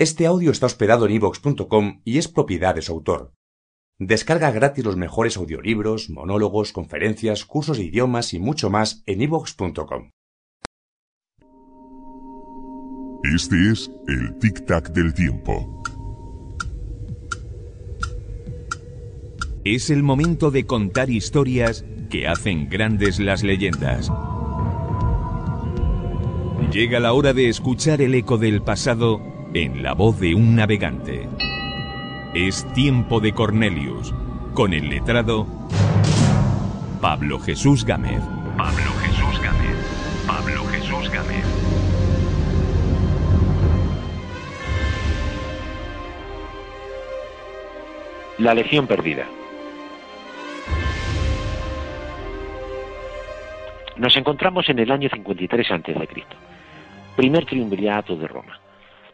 Este audio está hospedado en ivox.com y es propiedad de su autor. Descarga gratis los mejores audiolibros, monólogos, conferencias, cursos de idiomas y mucho más en ivox.com. Este es el tic-tac del tiempo. Es el momento de contar historias que hacen grandes las leyendas. Llega la hora de escuchar el eco del pasado en la voz de un navegante. Es tiempo de Cornelius, con el letrado Pablo Jesús Gámez. Pablo Jesús Gámez. Pablo Jesús Gámez. La Legión Perdida. Nos encontramos en el año 53 a.C., primer triunvirato de Roma.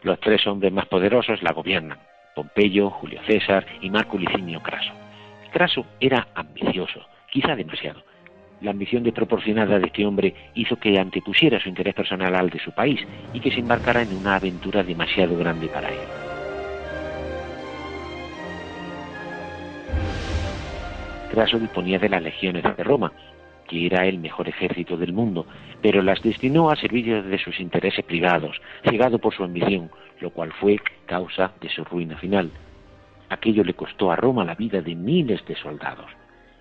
Los tres hombres más poderosos la gobiernan, Pompeyo, Julio César y Marco Licinio Craso. Craso era ambicioso, quizá demasiado. La ambición desproporcionada de este hombre hizo que antepusiera su interés personal al de su país y que se embarcara en una aventura demasiado grande para él. Craso disponía de las legiones de Roma, que era el mejor ejército del mundo, pero las destinó a servicio de sus intereses privados, cegado por su ambición, lo cual fue causa de su ruina final. Aquello le costó a Roma la vida de miles de soldados.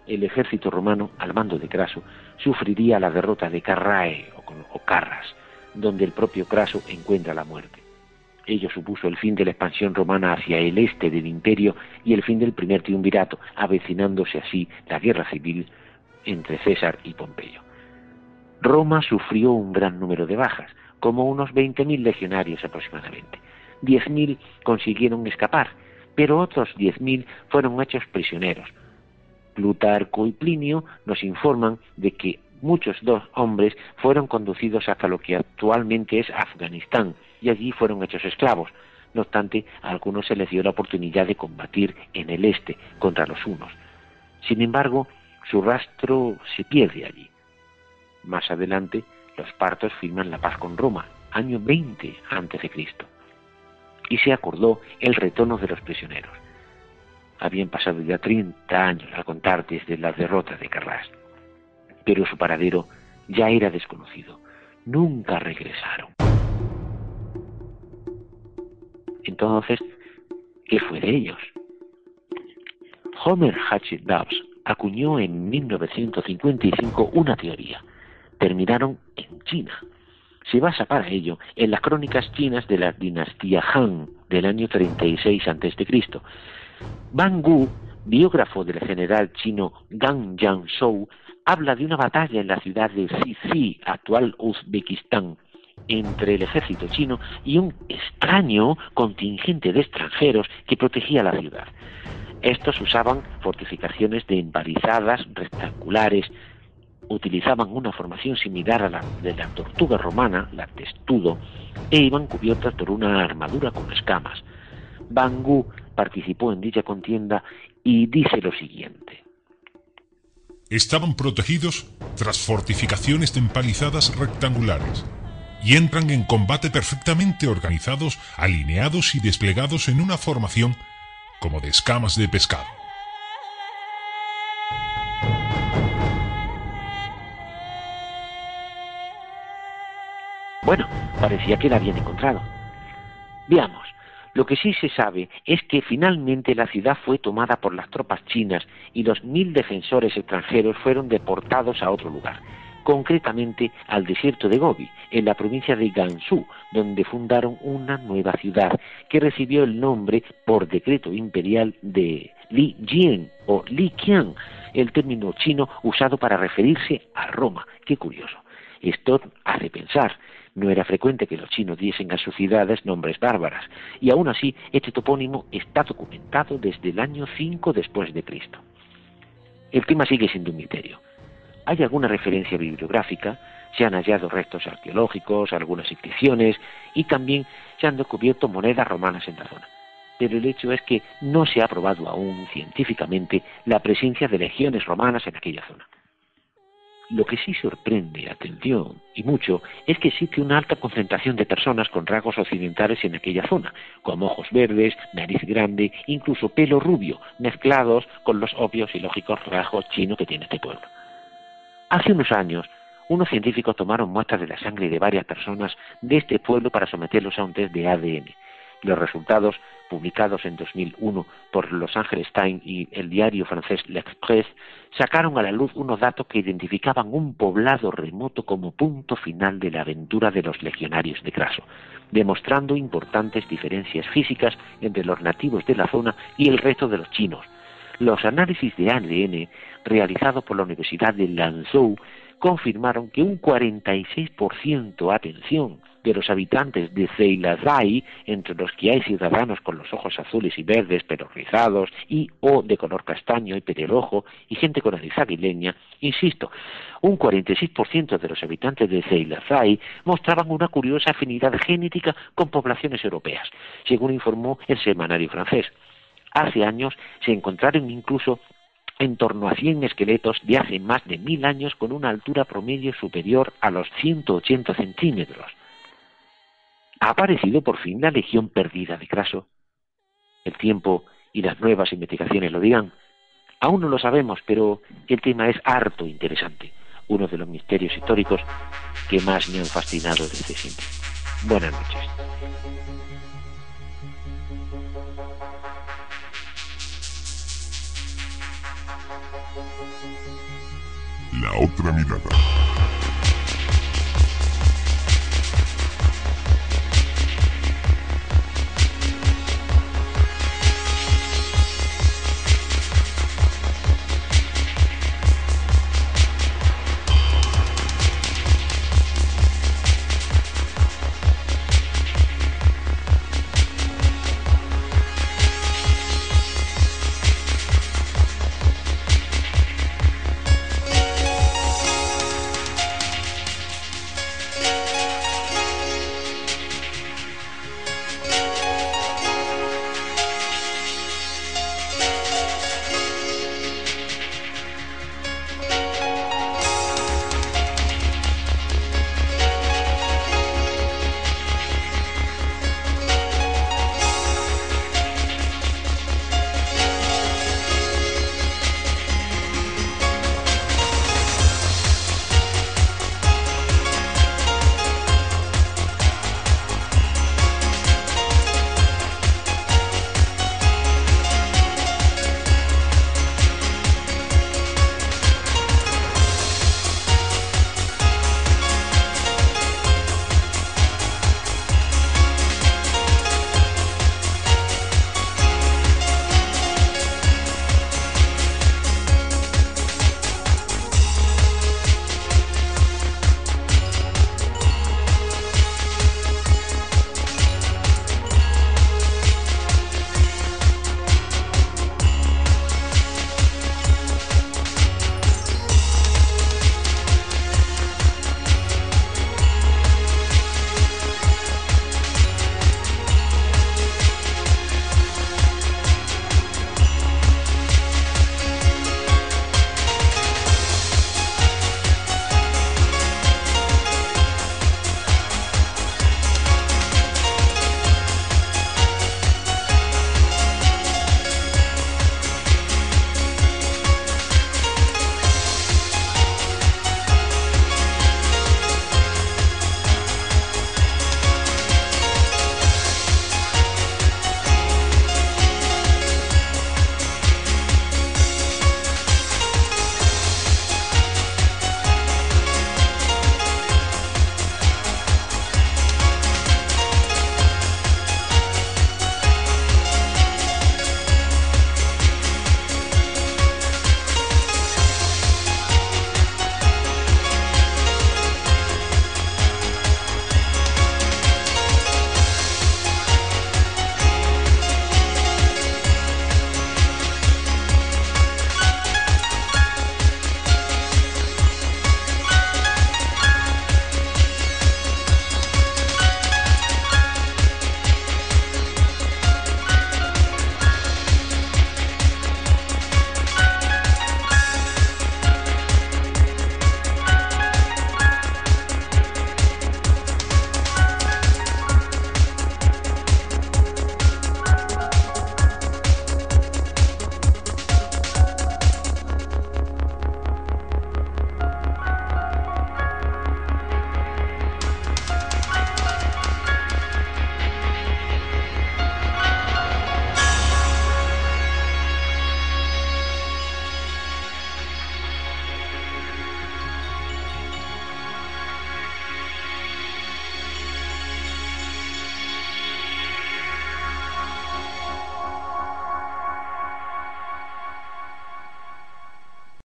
El ejército romano, al mando de Craso, sufriría la derrota de Carrae o, Carras, donde el propio Craso encuentra la muerte. Ello supuso el fin de la expansión romana hacia el este del imperio y el fin del primer triunvirato, avecinándose así la guerra civil entre César y Pompeyo. Roma sufrió un gran número de bajas, como unos 20.000 legionarios aproximadamente. 10.000 consiguieron escapar, pero otros 10.000 fueron hechos prisioneros. Plutarco y Plinio nos informan de que muchos dos hombres fueron conducidos hasta lo que actualmente es Afganistán y allí fueron hechos esclavos. No obstante, a algunos se les dio la oportunidad de combatir en el este contra los unos. Sin embargo, su rastro se pierde allí. Más adelante, los partos firman la paz con Roma, año 20 a.C., y se acordó el retorno de los prisioneros. Habían pasado ya 30 años al contar desde la derrota de Carras, pero su paradero ya era desconocido. Nunca regresaron. Entonces, ¿qué fue de ellos? Homer Hatchet Dobbs acuñó en 1955 una teoría. Terminaron en China. Se basa para ello en las crónicas chinas de la dinastía Han del año 36 a.C. Ban Gu, biógrafo del general chino Gang Shou, habla de una batalla en la ciudad de Xixi, actual Uzbekistán, entre el ejército chino y un extraño contingente de extranjeros que protegía la ciudad. Estos usaban fortificaciones de empalizadas rectangulares, utilizaban una formación similar a la de la tortuga romana, la testudo, e iban cubiertas por una armadura con escamas. Bangú participó en dicha contienda y dice lo siguiente. Estaban protegidos tras fortificaciones de empalizadas rectangulares y entran en combate perfectamente organizados, alineados y desplegados en una formación como de escamas de pescado. Bueno, parecía que la habían encontrado. Veamos, lo que sí se sabe es que finalmente la ciudad fue tomada por las tropas chinas y los mil defensores extranjeros fueron deportados a otro lugar concretamente al desierto de Gobi, en la provincia de Gansu, donde fundaron una nueva ciudad que recibió el nombre por decreto imperial de Li Jian o Li Qian, el término chino usado para referirse a Roma. Qué curioso. Esto hace pensar, No era frecuente que los chinos diesen a sus ciudades nombres bárbaras, y aún así este topónimo está documentado desde el año 5 después de Cristo. El tema sigue siendo un misterio. Hay alguna referencia bibliográfica, se han hallado restos arqueológicos, algunas inscripciones y también se han descubierto monedas romanas en la zona. Pero el hecho es que no se ha probado aún científicamente la presencia de legiones romanas en aquella zona. Lo que sí sorprende, atención, y mucho, es que existe una alta concentración de personas con rasgos occidentales en aquella zona, como ojos verdes, nariz grande, incluso pelo rubio, mezclados con los obvios y lógicos rasgos chinos que tiene este pueblo. Hace unos años, unos científicos tomaron muestras de la sangre de varias personas de este pueblo para someterlos a un test de ADN. Los resultados, publicados en 2001 por Los Angeles Times y el diario francés L'Express, sacaron a la luz unos datos que identificaban un poblado remoto como punto final de la aventura de los legionarios de Craso, demostrando importantes diferencias físicas entre los nativos de la zona y el resto de los chinos. Los análisis de ADN realizados por la Universidad de Lanzhou confirmaron que un 46%, atención, de los habitantes de Ceilazai, entre los que hay ciudadanos con los ojos azules y verdes pero rizados y o de color castaño y pelirrojo y gente con nariz aguileña, insisto, un 46% de los habitantes de Ceilazai mostraban una curiosa afinidad genética con poblaciones europeas, según informó el semanario francés. Hace años se encontraron incluso en torno a 100 esqueletos de hace más de mil años con una altura promedio superior a los 180 centímetros. ¿Ha aparecido por fin la legión perdida de Craso? El tiempo y las nuevas investigaciones lo dirán. Aún no lo sabemos, pero el tema es harto interesante, uno de los misterios históricos que más me han fascinado desde siempre. Buenas noches. La otra mirada.